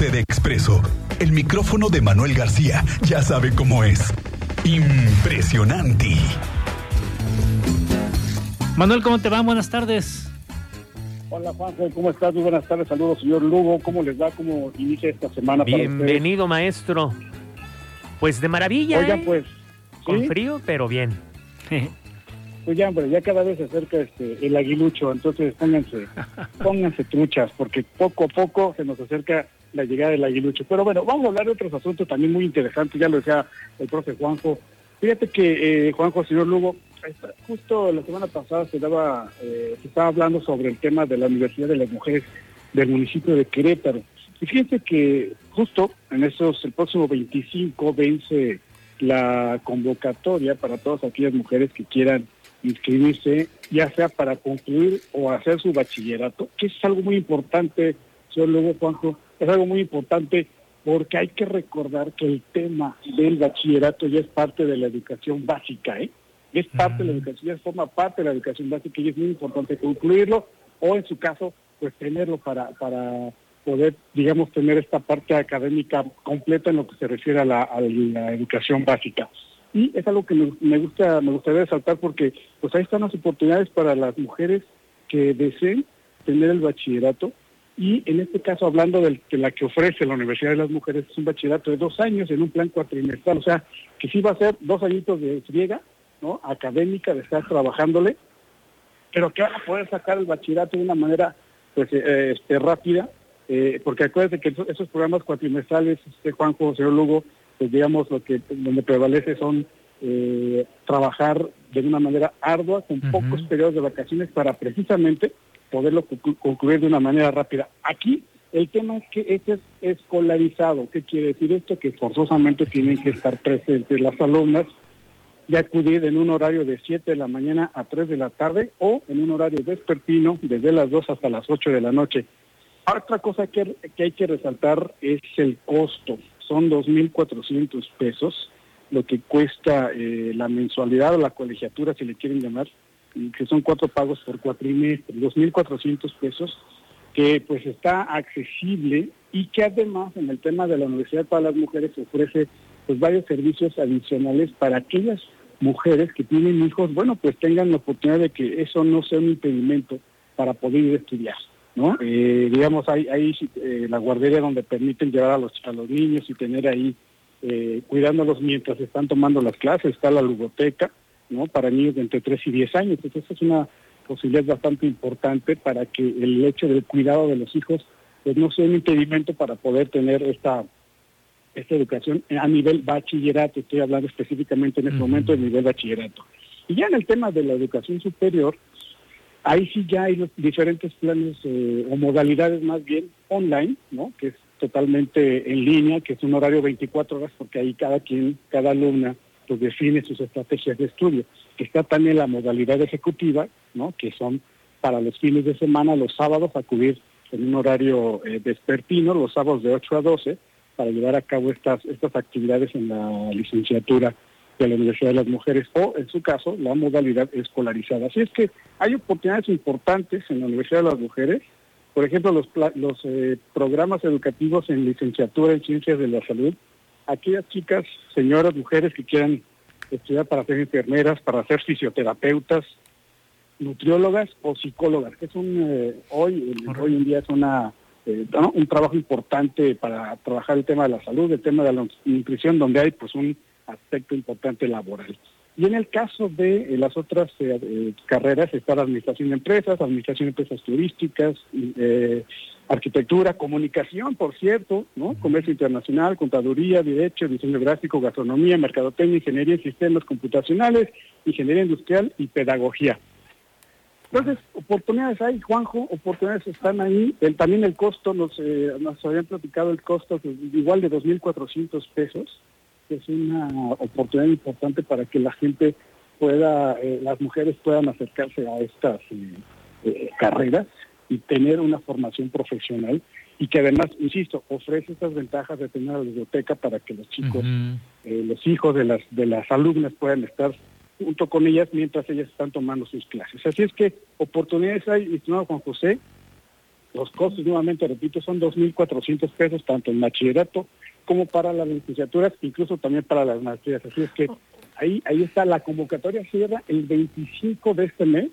sucede expreso. El micrófono de Manuel García ya sabe cómo es. Impresionante. Manuel, ¿cómo te va? Buenas tardes. Hola Juanjo, ¿cómo estás? Muy buenas tardes, saludos señor Lugo, ¿cómo les va? ¿Cómo inicia esta semana? Bienvenido maestro. Pues de maravilla. Oigan, ¿eh? pues. Con frío, pero bien. Pues ya, hombre, ya cada vez se acerca este, el aguilucho, entonces pónganse, pónganse truchas, porque poco a poco se nos acerca la llegada del aguilucho. Pero bueno, vamos a hablar de otros asuntos también muy interesantes, ya lo decía el profe Juanjo. Fíjate que, eh, Juanjo, señor Lugo, justo la semana pasada se daba, eh, se estaba hablando sobre el tema de la Universidad de las Mujeres del municipio de Querétaro. Y fíjense que justo en esos, el próximo 25 vence la convocatoria para todas aquellas mujeres que quieran inscribirse, ya sea para concluir o hacer su bachillerato, que es algo muy importante, señor Lugo Juanjo, es algo muy importante porque hay que recordar que el tema del bachillerato ya es parte de la educación básica, ¿eh? Es parte de la educación, ya forma parte de la educación básica y es muy importante concluirlo o en su caso, pues tenerlo para, para poder, digamos, tener esta parte académica completa en lo que se refiere a la, a la educación básica. Y es algo que me, gusta, me gustaría resaltar porque pues ahí están las oportunidades para las mujeres que deseen tener el bachillerato. Y en este caso hablando de la que ofrece la Universidad de las Mujeres es un bachillerato de dos años en un plan cuatrimestral, o sea que sí va a ser dos añitos de friega, ¿no? académica, de estar trabajándole, pero que van a poder sacar el bachillerato de una manera pues eh, este, rápida, eh, porque acuérdense que esos, esos programas cuatrimestrales, este Juanjo, señor Lugo, pues digamos lo que donde prevalece son eh, trabajar de una manera ardua, con pocos periodos de vacaciones para precisamente poderlo conclu- concluir de una manera rápida. Aquí el tema es que este es escolarizado. ¿Qué quiere decir esto? Que forzosamente tienen que estar presentes las alumnas de acudir en un horario de 7 de la mañana a 3 de la tarde o en un horario vespertino desde las 2 hasta las 8 de la noche. Otra cosa que, que hay que resaltar es el costo. Son 2.400 pesos lo que cuesta eh, la mensualidad o la colegiatura, si le quieren llamar, que son cuatro pagos por cuatrimestre, 2.400 pesos, que pues está accesible y que además en el tema de la Universidad para las Mujeres ofrece pues varios servicios adicionales para aquellas mujeres que tienen hijos, bueno, pues tengan la oportunidad de que eso no sea un impedimento para poder ir a estudiar, ¿no? Eh, digamos, hay, hay eh, la guardería donde permiten llevar a los, a los niños y tener ahí eh, cuidándolos mientras están tomando las clases, está la ludoteca, ¿no? Para niños de entre 3 y 10 años. Entonces es una posibilidad bastante importante para que el hecho del cuidado de los hijos pues no sea un impedimento para poder tener esta esta educación a nivel bachillerato, estoy hablando específicamente en este momento del nivel bachillerato. Y ya en el tema de la educación superior, ahí sí ya hay diferentes planes eh, o modalidades más bien online, ¿no? Que es totalmente en línea, que es un horario 24 horas porque ahí cada quien, cada alumna, pues define sus estrategias de estudio. Está también la modalidad ejecutiva, ¿no? Que son para los fines de semana, los sábados, acudir en un horario eh, vespertino, los sábados de 8 a 12, para llevar a cabo estas, estas actividades en la licenciatura de la Universidad de las Mujeres o, en su caso, la modalidad escolarizada. Así es que hay oportunidades importantes en la Universidad de las Mujeres. Por ejemplo, los, los eh, programas educativos en licenciatura en Ciencias de la Salud. Aquellas chicas, señoras, mujeres que quieran estudiar para ser enfermeras, para ser fisioterapeutas, nutriólogas o psicólogas, que es un, eh, hoy, hoy en día es una eh, un trabajo importante para trabajar el tema de la salud, el tema de la nutrición, donde hay pues un aspecto importante laboral. Y en el caso de eh, las otras eh, eh, carreras está la administración de empresas, administración de empresas turísticas, eh, arquitectura, comunicación, por cierto, ¿no? Comercio internacional, contaduría, derecho, diseño gráfico, gastronomía, mercadotecnia, ingeniería en sistemas computacionales, ingeniería industrial y pedagogía. Entonces, oportunidades hay, Juanjo, oportunidades están ahí. El, también el costo, nos, nos habían platicado el costo pues, igual de 2.400 pesos, que es una oportunidad importante para que la gente pueda, eh, las mujeres puedan acercarse a estas eh, eh, carreras y tener una formación profesional y que además, insisto, ofrece estas ventajas de tener la biblioteca para que los chicos, eh, los hijos de las, de las alumnas puedan estar junto con ellas mientras ellas están tomando sus clases. Así es que oportunidades hay, estimado Juan José, Los costos, nuevamente repito, son 2.400 pesos, tanto en bachillerato como para las licenciaturas, incluso también para las maestrías. Así es que ahí, ahí está, la convocatoria cierra el 25 de este mes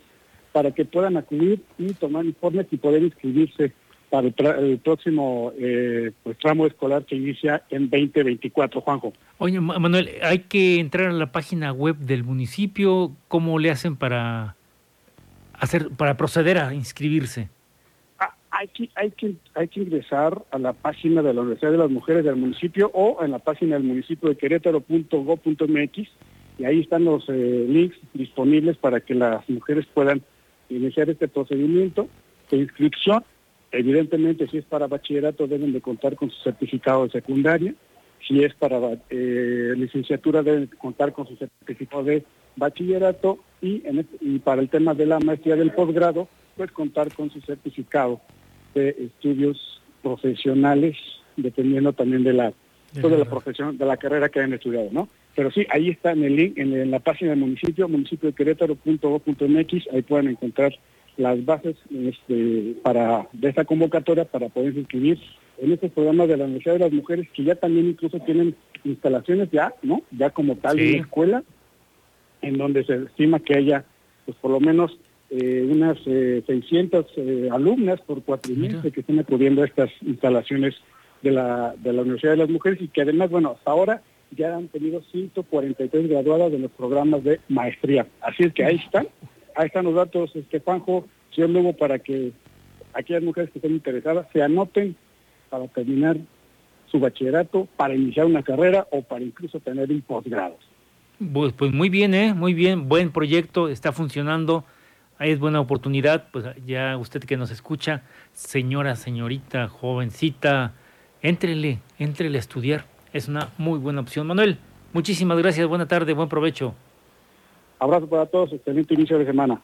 para que puedan acudir y tomar informes y poder inscribirse para el, próximo eh, pues, tramo escolar que inicia en 2024, Juanjo. Oye, Manuel, hay que entrar a la página web del municipio. ¿Cómo le hacen para hacer, para proceder a inscribirse? Hay que, hay, que, hay que ingresar a la página de la Universidad de las Mujeres del municipio o en la página del municipio de querétaro.go.mx y ahí están los eh, links disponibles para que las mujeres puedan iniciar este procedimiento de inscripción Evidentemente, si es para bachillerato, deben de contar con su certificado de secundaria. Si es para eh, licenciatura, deben contar con su certificado de bachillerato. Y, y para el tema de la maestría del posgrado, pues contar con su certificado de estudios profesionales, dependiendo también de la, pues, de la profesión, de la carrera que hayan estudiado, ¿no? Pero sí, ahí está en el link, en, la página del municipio, municipio de Querétaro.gov.mx, ahí pueden encontrar las bases este, para de esta convocatoria para poder inscribir en estos programas de la Universidad de las Mujeres que ya también incluso tienen instalaciones ya, ¿no? Ya como tal de escuela, en donde se estima que haya, pues por lo menos eh, unas 600 eh, eh, alumnas por cuatrimestre que estén acudiendo a estas instalaciones de la, de la Universidad de las Mujeres y que además, bueno, hasta ahora ya han tenido 143 graduadas de los programas de maestría. Así es que ahí están ahí están los datos, este Juanjo, señor Luego, para que aquellas mujeres que estén interesadas se anoten para terminar su bachillerato, para iniciar una carrera o para incluso tener un posgrado. Pues, pues muy bien, ¿eh? muy bien, buen proyecto, está funcionando, ahí es buena oportunidad, pues ya usted que nos escucha, señora, señorita, jovencita, éntrele, éntrele a estudiar, es una muy buena opción. Manuel, muchísimas gracias, buena tarde, buen provecho. Abrazo para todos, excelente inicio de semana.